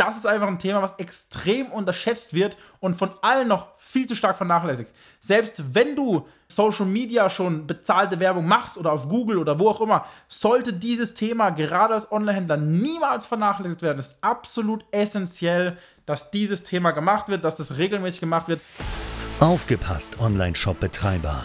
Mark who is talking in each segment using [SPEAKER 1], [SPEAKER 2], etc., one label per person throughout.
[SPEAKER 1] das ist einfach ein Thema, was extrem unterschätzt wird und von allen noch viel zu stark vernachlässigt. Selbst wenn du Social Media schon bezahlte Werbung machst oder auf Google oder wo auch immer, sollte dieses Thema gerade als Onlinehändler niemals vernachlässigt werden. Es ist absolut essentiell, dass dieses Thema gemacht wird, dass das regelmäßig gemacht wird.
[SPEAKER 2] Aufgepasst, Online-Shop-Betreiber.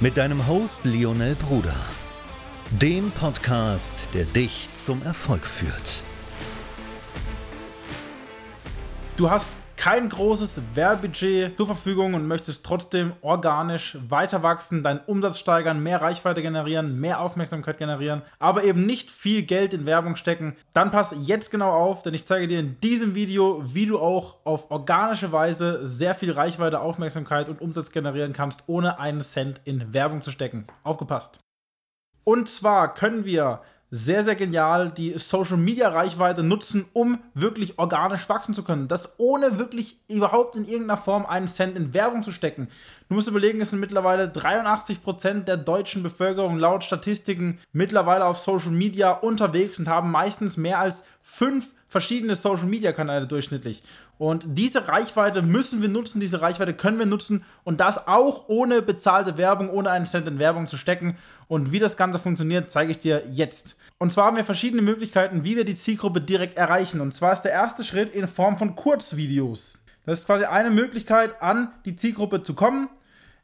[SPEAKER 2] mit deinem Host Lionel Bruder, dem Podcast, der dich zum Erfolg führt.
[SPEAKER 1] Du hast kein großes Werbebudget zur Verfügung und möchtest trotzdem organisch weiter wachsen, deinen Umsatz steigern, mehr Reichweite generieren, mehr Aufmerksamkeit generieren, aber eben nicht viel Geld in Werbung stecken, dann pass jetzt genau auf, denn ich zeige dir in diesem Video, wie du auch auf organische Weise sehr viel Reichweite, Aufmerksamkeit und Umsatz generieren kannst, ohne einen Cent in Werbung zu stecken. Aufgepasst! Und zwar können wir sehr, sehr genial die Social Media Reichweite nutzen, um wirklich organisch wachsen zu können. Das ohne wirklich überhaupt in irgendeiner Form einen Cent in Werbung zu stecken. Du musst überlegen, es sind mittlerweile 83% der deutschen Bevölkerung laut Statistiken mittlerweile auf Social Media unterwegs und haben meistens mehr als fünf verschiedene Social Media Kanäle durchschnittlich. Und diese Reichweite müssen wir nutzen, diese Reichweite können wir nutzen und das auch ohne bezahlte Werbung, ohne einen Cent in Werbung zu stecken. Und wie das Ganze funktioniert, zeige ich dir jetzt. Und zwar haben wir verschiedene Möglichkeiten, wie wir die Zielgruppe direkt erreichen. Und zwar ist der erste Schritt in Form von Kurzvideos. Das ist quasi eine Möglichkeit, an die Zielgruppe zu kommen,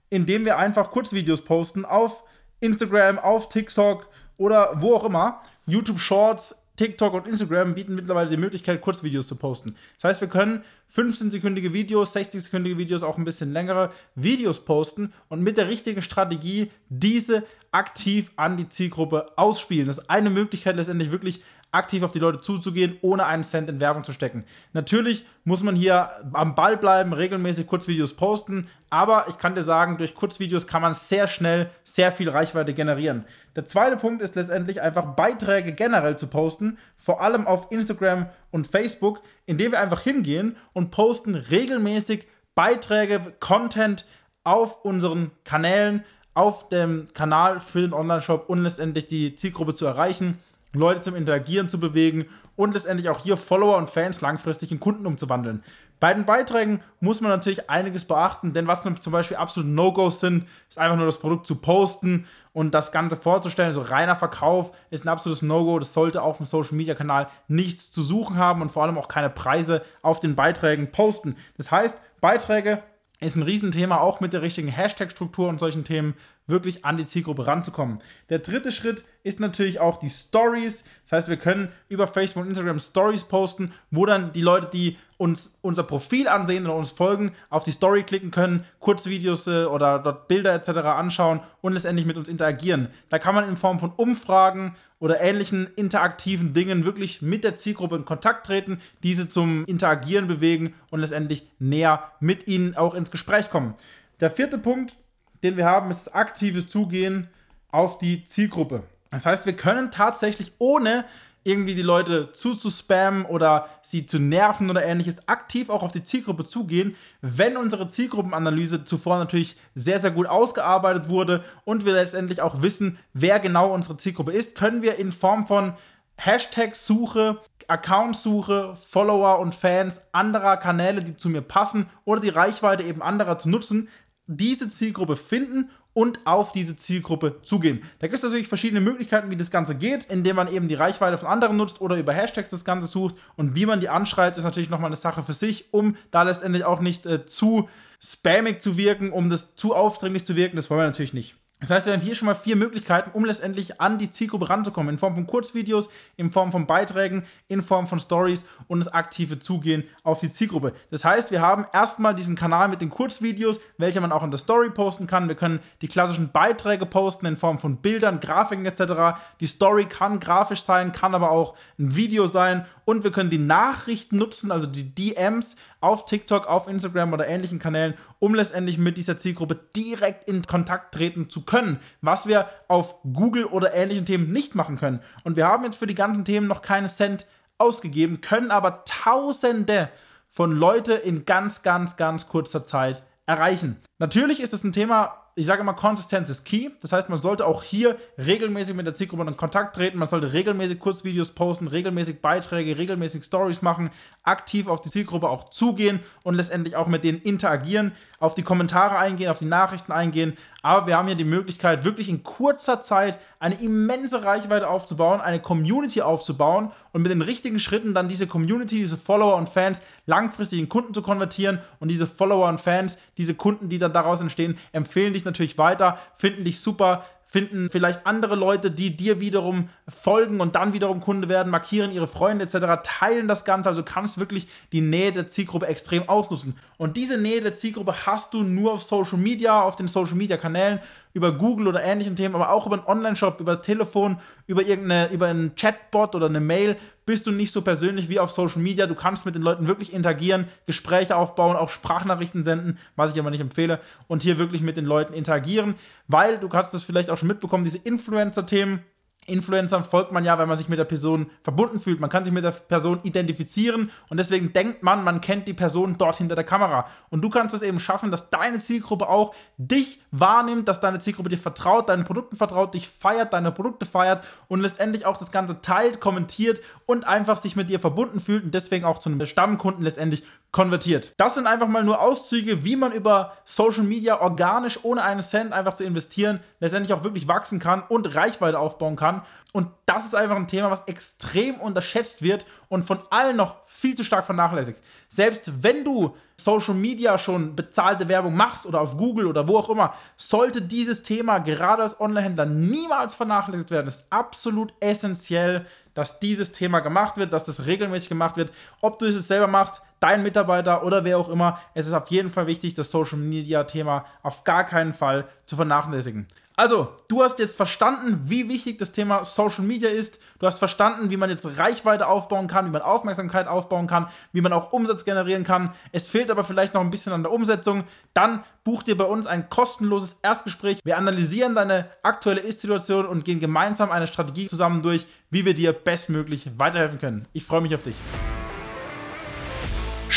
[SPEAKER 1] indem wir einfach Kurzvideos posten auf Instagram, auf TikTok oder wo auch immer. YouTube Shorts, TikTok und Instagram bieten mittlerweile die Möglichkeit, Kurzvideos zu posten. Das heißt, wir können 15-sekündige Videos, 60-sekündige Videos, auch ein bisschen längere Videos posten und mit der richtigen Strategie diese aktiv an die Zielgruppe ausspielen. Das ist eine Möglichkeit, letztendlich wirklich aktiv auf die Leute zuzugehen, ohne einen Cent in Werbung zu stecken. Natürlich muss man hier am Ball bleiben, regelmäßig Kurzvideos posten, aber ich kann dir sagen, durch Kurzvideos kann man sehr schnell sehr viel Reichweite generieren. Der zweite Punkt ist letztendlich einfach Beiträge generell zu posten, vor allem auf Instagram und Facebook, indem wir einfach hingehen und posten regelmäßig Beiträge, Content auf unseren Kanälen, auf dem Kanal für den Online-Shop und letztendlich die Zielgruppe zu erreichen. Leute zum Interagieren zu bewegen und letztendlich auch hier Follower und Fans langfristig in Kunden umzuwandeln. Bei den Beiträgen muss man natürlich einiges beachten, denn was zum Beispiel absolut No-Gos sind, ist einfach nur das Produkt zu posten und das Ganze vorzustellen. Also reiner Verkauf ist ein absolutes No-Go. Das sollte auf dem Social-Media-Kanal nichts zu suchen haben und vor allem auch keine Preise auf den Beiträgen posten. Das heißt, Beiträge ist ein Riesenthema, auch mit der richtigen Hashtag-Struktur und solchen Themen wirklich an die Zielgruppe ranzukommen. Der dritte Schritt ist natürlich auch die Stories. Das heißt, wir können über Facebook und Instagram Stories posten, wo dann die Leute, die uns unser Profil ansehen oder uns folgen, auf die Story klicken können, Kurzvideos äh, oder dort Bilder etc. anschauen und letztendlich mit uns interagieren. Da kann man in Form von Umfragen oder ähnlichen interaktiven Dingen wirklich mit der Zielgruppe in Kontakt treten, diese zum Interagieren bewegen und letztendlich näher mit ihnen auch ins Gespräch kommen. Der vierte Punkt den wir haben, ist aktives Zugehen auf die Zielgruppe. Das heißt, wir können tatsächlich ohne irgendwie die Leute zuzuspammen oder sie zu nerven oder ähnliches, aktiv auch auf die Zielgruppe zugehen, wenn unsere Zielgruppenanalyse zuvor natürlich sehr, sehr gut ausgearbeitet wurde und wir letztendlich auch wissen, wer genau unsere Zielgruppe ist, können wir in Form von Hashtag-Suche, Account-Suche, Follower und Fans anderer Kanäle, die zu mir passen oder die Reichweite eben anderer zu nutzen, diese Zielgruppe finden und auf diese Zielgruppe zugehen. Da gibt es natürlich verschiedene Möglichkeiten, wie das Ganze geht, indem man eben die Reichweite von anderen nutzt oder über Hashtags das Ganze sucht. Und wie man die anschreibt, ist natürlich nochmal eine Sache für sich, um da letztendlich auch nicht äh, zu spammig zu wirken, um das zu aufdringlich zu wirken. Das wollen wir natürlich nicht. Das heißt, wir haben hier schon mal vier Möglichkeiten, um letztendlich an die Zielgruppe ranzukommen. In Form von Kurzvideos, in Form von Beiträgen, in Form von Stories und das aktive Zugehen auf die Zielgruppe. Das heißt, wir haben erstmal diesen Kanal mit den Kurzvideos, welche man auch in der Story posten kann. Wir können die klassischen Beiträge posten in Form von Bildern, Grafiken etc. Die Story kann grafisch sein, kann aber auch ein Video sein. Und wir können die Nachrichten nutzen, also die DMs auf TikTok, auf Instagram oder ähnlichen Kanälen, um letztendlich mit dieser Zielgruppe direkt in Kontakt treten zu können, was wir auf Google oder ähnlichen Themen nicht machen können. Und wir haben jetzt für die ganzen Themen noch keine Cent ausgegeben, können aber Tausende von Leute in ganz, ganz, ganz kurzer Zeit erreichen. Natürlich ist es ein Thema, ich sage immer, Konsistenz ist key. Das heißt, man sollte auch hier regelmäßig mit der Zielgruppe in Kontakt treten. Man sollte regelmäßig Kurzvideos posten, regelmäßig Beiträge, regelmäßig Stories machen, aktiv auf die Zielgruppe auch zugehen und letztendlich auch mit denen interagieren, auf die Kommentare eingehen, auf die Nachrichten eingehen. Aber wir haben hier die Möglichkeit, wirklich in kurzer Zeit eine immense Reichweite aufzubauen, eine Community aufzubauen und mit den richtigen Schritten dann diese Community, diese Follower und Fans langfristig in Kunden zu konvertieren und diese Follower und Fans, diese Kunden, die dann daraus entstehen, empfehlen dich natürlich weiter, finden dich super, finden vielleicht andere Leute, die dir wiederum folgen und dann wiederum Kunde werden, markieren ihre Freunde etc., teilen das Ganze. Also kannst wirklich die Nähe der Zielgruppe extrem ausnutzen. Und diese Nähe der Zielgruppe hast du nur auf Social Media, auf den Social Media Kanälen, über Google oder ähnlichen Themen, aber auch über einen Online-Shop, über Telefon, über irgendeine, über einen Chatbot oder eine Mail bist du nicht so persönlich wie auf Social Media. Du kannst mit den Leuten wirklich interagieren, Gespräche aufbauen, auch Sprachnachrichten senden, was ich aber nicht empfehle, und hier wirklich mit den Leuten interagieren, weil du hast das vielleicht auch schon mitbekommen, diese Influencer-Themen Influencern folgt man ja, weil man sich mit der Person verbunden fühlt. Man kann sich mit der Person identifizieren und deswegen denkt man, man kennt die Person dort hinter der Kamera. Und du kannst es eben schaffen, dass deine Zielgruppe auch dich wahrnimmt, dass deine Zielgruppe dir vertraut, deinen Produkten vertraut, dich feiert, deine Produkte feiert und letztendlich auch das Ganze teilt, kommentiert und einfach sich mit dir verbunden fühlt und deswegen auch zu einem Stammkunden letztendlich konvertiert. Das sind einfach mal nur Auszüge, wie man über Social Media organisch ohne einen Cent einfach zu investieren letztendlich auch wirklich wachsen kann und Reichweite aufbauen kann. Und das ist einfach ein Thema, was extrem unterschätzt wird und von allen noch viel zu stark vernachlässigt. Selbst wenn du Social Media schon bezahlte Werbung machst oder auf Google oder wo auch immer, sollte dieses Thema gerade als Onlinehändler niemals vernachlässigt werden. Es ist absolut essentiell, dass dieses Thema gemacht wird, dass das regelmäßig gemacht wird. Ob du es selber machst, dein Mitarbeiter oder wer auch immer, es ist auf jeden Fall wichtig, das Social Media Thema auf gar keinen Fall zu vernachlässigen. Also, du hast jetzt verstanden, wie wichtig das Thema Social Media ist. Du hast verstanden, wie man jetzt Reichweite aufbauen kann, wie man Aufmerksamkeit aufbauen kann, wie man auch Umsatz generieren kann. Es fehlt aber vielleicht noch ein bisschen an der Umsetzung. Dann buch dir bei uns ein kostenloses Erstgespräch. Wir analysieren deine aktuelle Ist-Situation und gehen gemeinsam eine Strategie zusammen durch, wie wir dir bestmöglich weiterhelfen können. Ich freue mich auf dich.